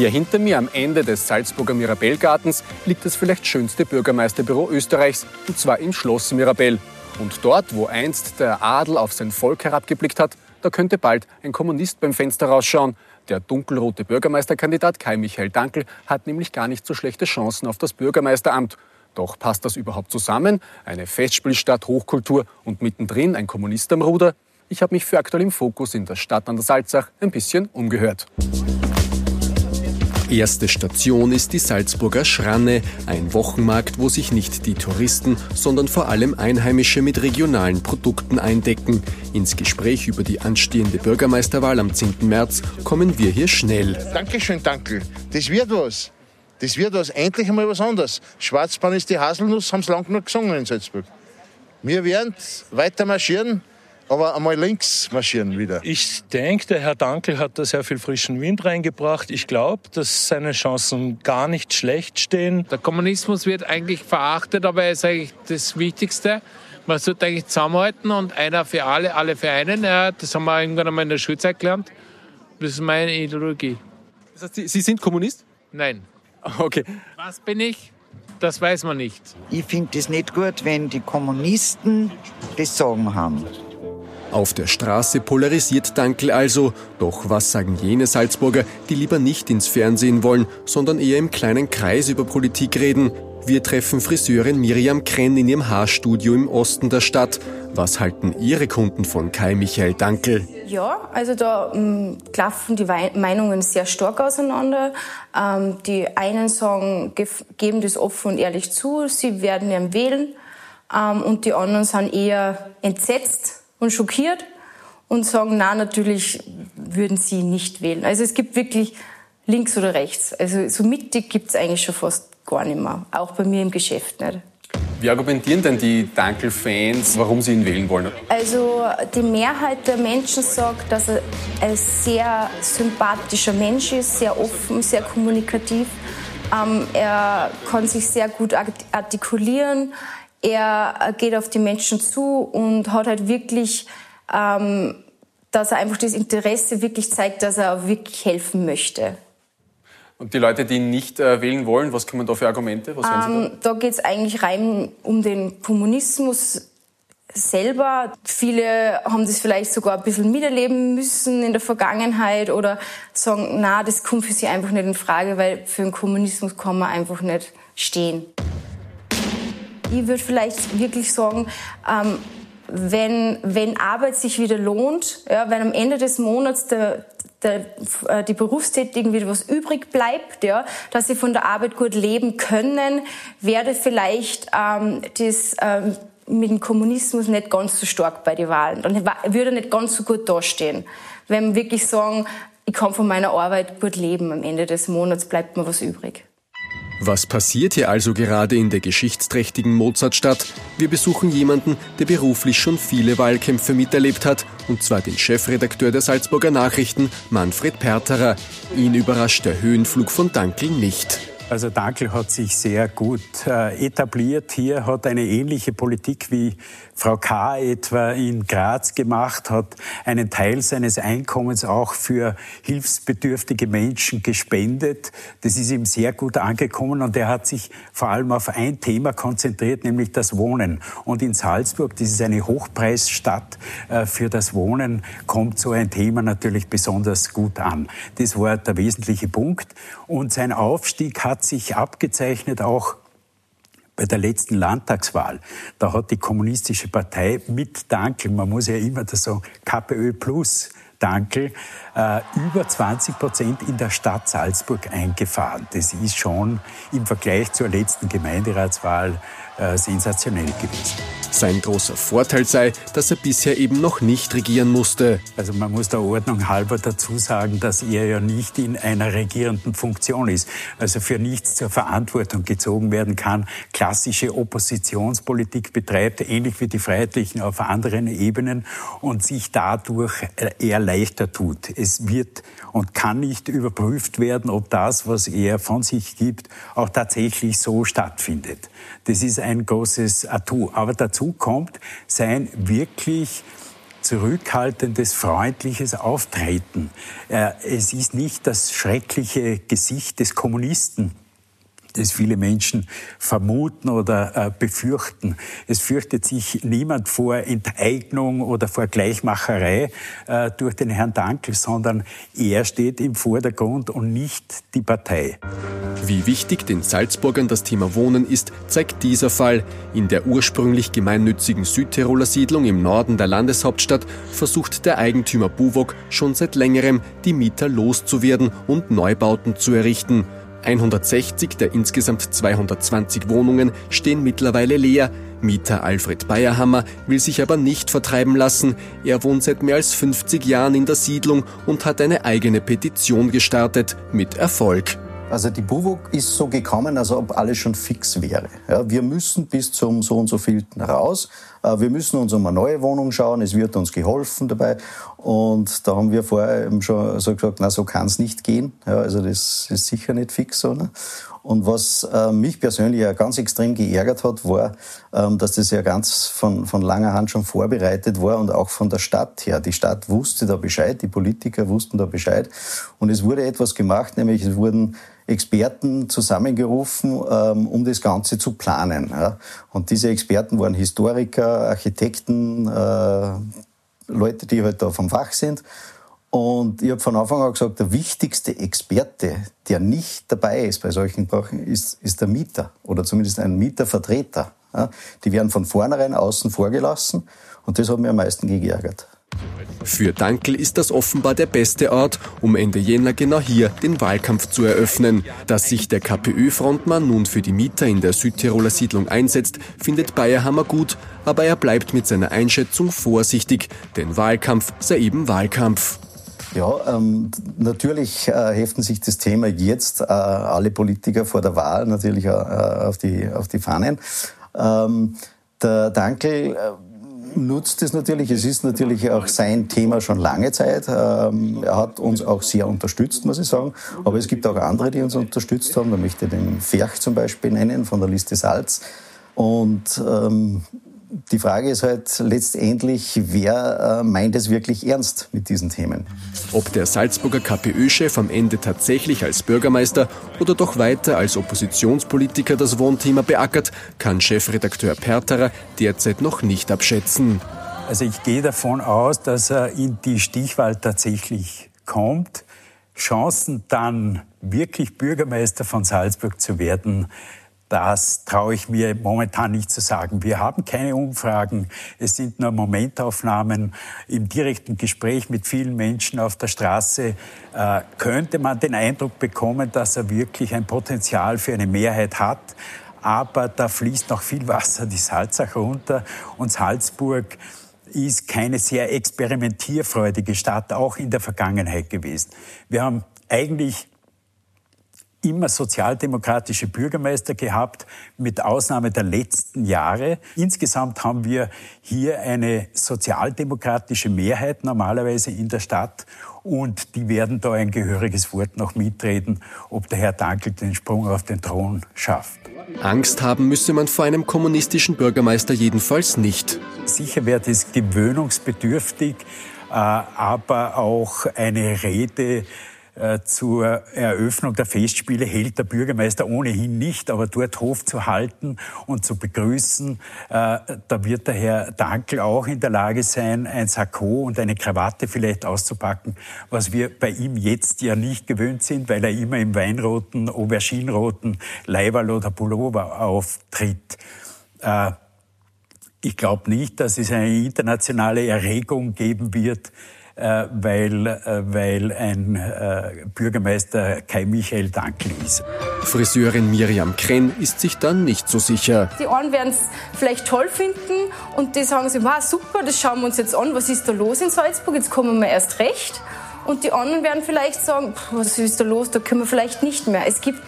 Hier hinter mir am Ende des Salzburger Mirabellgartens liegt das vielleicht schönste Bürgermeisterbüro Österreichs, und zwar im Schloss Mirabell. Und dort, wo einst der Adel auf sein Volk herabgeblickt hat, da könnte bald ein Kommunist beim Fenster rausschauen. Der dunkelrote Bürgermeisterkandidat Kai Michael Dankel hat nämlich gar nicht so schlechte Chancen auf das Bürgermeisteramt. Doch passt das überhaupt zusammen? Eine Festspielstadt, Hochkultur und mittendrin ein Kommunist am Ruder? Ich habe mich für aktuell im Fokus in der Stadt an der Salzach ein bisschen umgehört. Erste Station ist die Salzburger Schranne, ein Wochenmarkt, wo sich nicht die Touristen, sondern vor allem Einheimische mit regionalen Produkten eindecken. Ins Gespräch über die anstehende Bürgermeisterwahl am 10. März kommen wir hier schnell. Dankeschön, Dankel. Das wird was. Das wird was. Endlich einmal was anderes. Schwarzbahn ist die Haselnuss, haben sie lang genug gesungen in Salzburg. Wir werden weiter marschieren aber einmal links marschieren wieder. Ich denke, der Herr Dankel hat da sehr viel frischen Wind reingebracht. Ich glaube, dass seine Chancen gar nicht schlecht stehen. Der Kommunismus wird eigentlich verachtet, aber er ist eigentlich das Wichtigste. Man sollte eigentlich zusammenhalten und einer für alle, alle für einen. Ja, das haben wir irgendwann einmal in der Schulzeit gelernt. Das ist meine Ideologie. Das heißt, Sie, Sie sind Kommunist? Nein. Okay. Was bin ich? Das weiß man nicht. Ich finde es nicht gut, wenn die Kommunisten das Sagen haben. Auf der Straße polarisiert Dankel also. Doch was sagen jene Salzburger, die lieber nicht ins Fernsehen wollen, sondern eher im kleinen Kreis über Politik reden? Wir treffen Friseurin Miriam Krenn in ihrem Haarstudio im Osten der Stadt. Was halten Ihre Kunden von Kai Michael Dankel? Ja, also da ähm, klaffen die Meinungen sehr stark auseinander. Ähm, die einen sagen, geben das offen und ehrlich zu, sie werden ihn wählen. Ähm, und die anderen sind eher entsetzt und schockiert und sagen, na, natürlich würden sie nicht wählen. Also es gibt wirklich links oder rechts. Also so mittig gibt es eigentlich schon fast gar nicht mehr. Auch bei mir im Geschäft nicht. Wie argumentieren denn die Dankel-Fans, warum sie ihn wählen wollen? Also die Mehrheit der Menschen sagt, dass er ein sehr sympathischer Mensch ist, sehr offen, sehr kommunikativ. Ähm, er kann sich sehr gut artikulieren. Er geht auf die Menschen zu und hat halt wirklich, ähm, dass er einfach das Interesse wirklich zeigt, dass er wirklich helfen möchte. Und die Leute, die ihn nicht äh, wählen wollen, was kommen da für Argumente? Was ähm, da da geht es eigentlich rein um den Kommunismus selber. Viele haben das vielleicht sogar ein bisschen miterleben müssen in der Vergangenheit oder sagen, na, das kommt für sie einfach nicht in Frage, weil für den Kommunismus kann man einfach nicht stehen. Ich würde vielleicht wirklich sagen, ähm, wenn, wenn Arbeit sich wieder lohnt, ja, wenn am Ende des Monats der, der, äh, die Berufstätigen wieder was übrig bleibt, ja, dass sie von der Arbeit gut leben können, werde vielleicht ähm, das ähm, mit dem Kommunismus nicht ganz so stark bei den Wahlen. Dann würde nicht ganz so gut dastehen. Wenn wir wirklich sagen, ich kann von meiner Arbeit gut leben, am Ende des Monats bleibt mir was übrig. Was passiert hier also gerade in der geschichtsträchtigen Mozartstadt? Wir besuchen jemanden, der beruflich schon viele Wahlkämpfe miterlebt hat, und zwar den Chefredakteur der Salzburger Nachrichten, Manfred Perterer. Ihn überrascht der Höhenflug von Dankel nicht. Also Dankel hat sich sehr gut äh, etabliert hier, hat eine ähnliche Politik wie Frau K. etwa in Graz gemacht, hat einen Teil seines Einkommens auch für hilfsbedürftige Menschen gespendet. Das ist ihm sehr gut angekommen und er hat sich vor allem auf ein Thema konzentriert, nämlich das Wohnen. Und in Salzburg, das ist eine Hochpreisstadt äh, für das Wohnen, kommt so ein Thema natürlich besonders gut an. Das war der wesentliche Punkt. Und sein Aufstieg hat hat sich abgezeichnet auch bei der letzten Landtagswahl. Da hat die kommunistische Partei mit Dankel, man muss ja immer das sagen, KPÖ plus Dankel, äh, über 20 Prozent in der Stadt Salzburg eingefahren. Das ist schon im Vergleich zur letzten Gemeinderatswahl äh, sensationell gewesen. Sein großer Vorteil sei, dass er bisher eben noch nicht regieren musste. Also man muss der Ordnung halber dazu sagen, dass er ja nicht in einer regierenden Funktion ist, also für nichts zur Verantwortung gezogen werden kann, klassische Oppositionspolitik betreibt, ähnlich wie die Freiheitlichen auf anderen Ebenen und sich dadurch eher leichter tut. Es wird und kann nicht überprüft werden, ob das, was er von sich gibt, auch tatsächlich so stattfindet. Das ist ein großes Atu. Aber dazu kommt sein wirklich zurückhaltendes, freundliches Auftreten. Äh, es ist nicht das schreckliche Gesicht des Kommunisten, das viele Menschen vermuten oder äh, befürchten. Es fürchtet sich niemand vor Enteignung oder vor Gleichmacherei äh, durch den Herrn Dankel, sondern er steht im Vordergrund und nicht die Partei. Wie wichtig den Salzburgern das Thema Wohnen ist, zeigt dieser Fall. In der ursprünglich gemeinnützigen Südtiroler Siedlung im Norden der Landeshauptstadt versucht der Eigentümer Buwok schon seit längerem, die Mieter loszuwerden und Neubauten zu errichten. 160 der insgesamt 220 Wohnungen stehen mittlerweile leer. Mieter Alfred Bayerhammer will sich aber nicht vertreiben lassen. Er wohnt seit mehr als 50 Jahren in der Siedlung und hat eine eigene Petition gestartet, mit Erfolg. Also die BUWOG ist so gekommen, als ob alles schon fix wäre. Ja, wir müssen bis zum so und so vielten raus. Äh, wir müssen uns um eine neue Wohnung schauen. Es wird uns geholfen dabei. Und da haben wir vorher eben schon so gesagt, na, so kann es nicht gehen. Ja, also das ist sicher nicht fix so. Ne? Und was äh, mich persönlich ja ganz extrem geärgert hat, war, ähm, dass das ja ganz von, von langer Hand schon vorbereitet war und auch von der Stadt her. Die Stadt wusste da Bescheid, die Politiker wussten da Bescheid. Und es wurde etwas gemacht, nämlich es wurden Experten zusammengerufen, ähm, um das Ganze zu planen. Und diese Experten waren Historiker, Architekten, äh, Leute, die halt da vom Fach sind. Und ich habe von Anfang an gesagt, der wichtigste Experte, der nicht dabei ist bei solchen Brachen, ist, ist der Mieter oder zumindest ein Mietervertreter. Die werden von vornherein außen vorgelassen und das hat mir am meisten geärgert. Für Dankel ist das offenbar der beste Ort, um Ende Jänner genau hier den Wahlkampf zu eröffnen. Dass sich der KPÖ-Frontmann nun für die Mieter in der Südtiroler Siedlung einsetzt, findet Bayerhammer gut, aber er bleibt mit seiner Einschätzung vorsichtig, denn Wahlkampf sei eben Wahlkampf. Ja, ähm, natürlich äh, heften sich das Thema jetzt äh, alle Politiker vor der Wahl natürlich äh, auf, die, auf die Fahnen. Ähm, der Dankel äh, nutzt es natürlich. Es ist natürlich auch sein Thema schon lange Zeit. Ähm, er hat uns auch sehr unterstützt, muss ich sagen. Aber es gibt auch andere, die uns unterstützt haben. Da möchte ich den Ferch zum Beispiel nennen von der Liste Salz. Und ähm, die Frage ist halt letztendlich, wer äh, meint es wirklich ernst mit diesen Themen? Ob der Salzburger KPÖ-Chef am Ende tatsächlich als Bürgermeister oder doch weiter als Oppositionspolitiker das Wohnthema beackert, kann Chefredakteur Perterer derzeit noch nicht abschätzen. Also ich gehe davon aus, dass er in die Stichwahl tatsächlich kommt. Chancen dann wirklich Bürgermeister von Salzburg zu werden, das traue ich mir momentan nicht zu sagen. Wir haben keine Umfragen. Es sind nur Momentaufnahmen. Im direkten Gespräch mit vielen Menschen auf der Straße äh, könnte man den Eindruck bekommen, dass er wirklich ein Potenzial für eine Mehrheit hat. Aber da fließt noch viel Wasser die Salzach runter. Und Salzburg ist keine sehr experimentierfreudige Stadt, auch in der Vergangenheit gewesen. Wir haben eigentlich immer sozialdemokratische Bürgermeister gehabt, mit Ausnahme der letzten Jahre. Insgesamt haben wir hier eine sozialdemokratische Mehrheit normalerweise in der Stadt und die werden da ein gehöriges Wort noch mitreden, ob der Herr Dankel den Sprung auf den Thron schafft. Angst haben müsse man vor einem kommunistischen Bürgermeister jedenfalls nicht. Sicher wäre das gewöhnungsbedürftig, äh, aber auch eine Rede zur Eröffnung der Festspiele hält der Bürgermeister ohnehin nicht, aber dort Hof zu halten und zu begrüßen, äh, da wird der Herr Dankel auch in der Lage sein, ein Sakko und eine Krawatte vielleicht auszupacken, was wir bei ihm jetzt ja nicht gewöhnt sind, weil er immer im weinroten, auberginenroten Leiberl oder Pullover auftritt. Äh, ich glaube nicht, dass es eine internationale Erregung geben wird, äh, weil, äh, weil ein äh, Bürgermeister Kai Michael Dankel ist. Friseurin Miriam Krenn ist sich dann nicht so sicher. Die einen werden es vielleicht toll finden und die sagen sich, wow, super, das schauen wir uns jetzt an, was ist da los in Salzburg, jetzt kommen wir erst recht. Und die anderen werden vielleicht sagen, was ist da los, da können wir vielleicht nicht mehr. Es gibt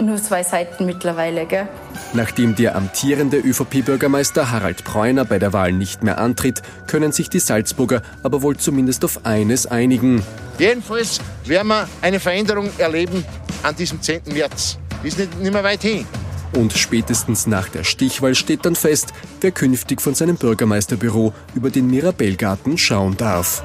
nur zwei Seiten mittlerweile, gell? Nachdem der amtierende ÖVP-Bürgermeister Harald Preuner bei der Wahl nicht mehr antritt, können sich die Salzburger aber wohl zumindest auf eines einigen. Jedenfalls werden wir eine Veränderung erleben an diesem 10. März. Ist nicht, nicht mehr weit hin. Und spätestens nach der Stichwahl steht dann fest, wer künftig von seinem Bürgermeisterbüro über den Mirabellgarten schauen darf.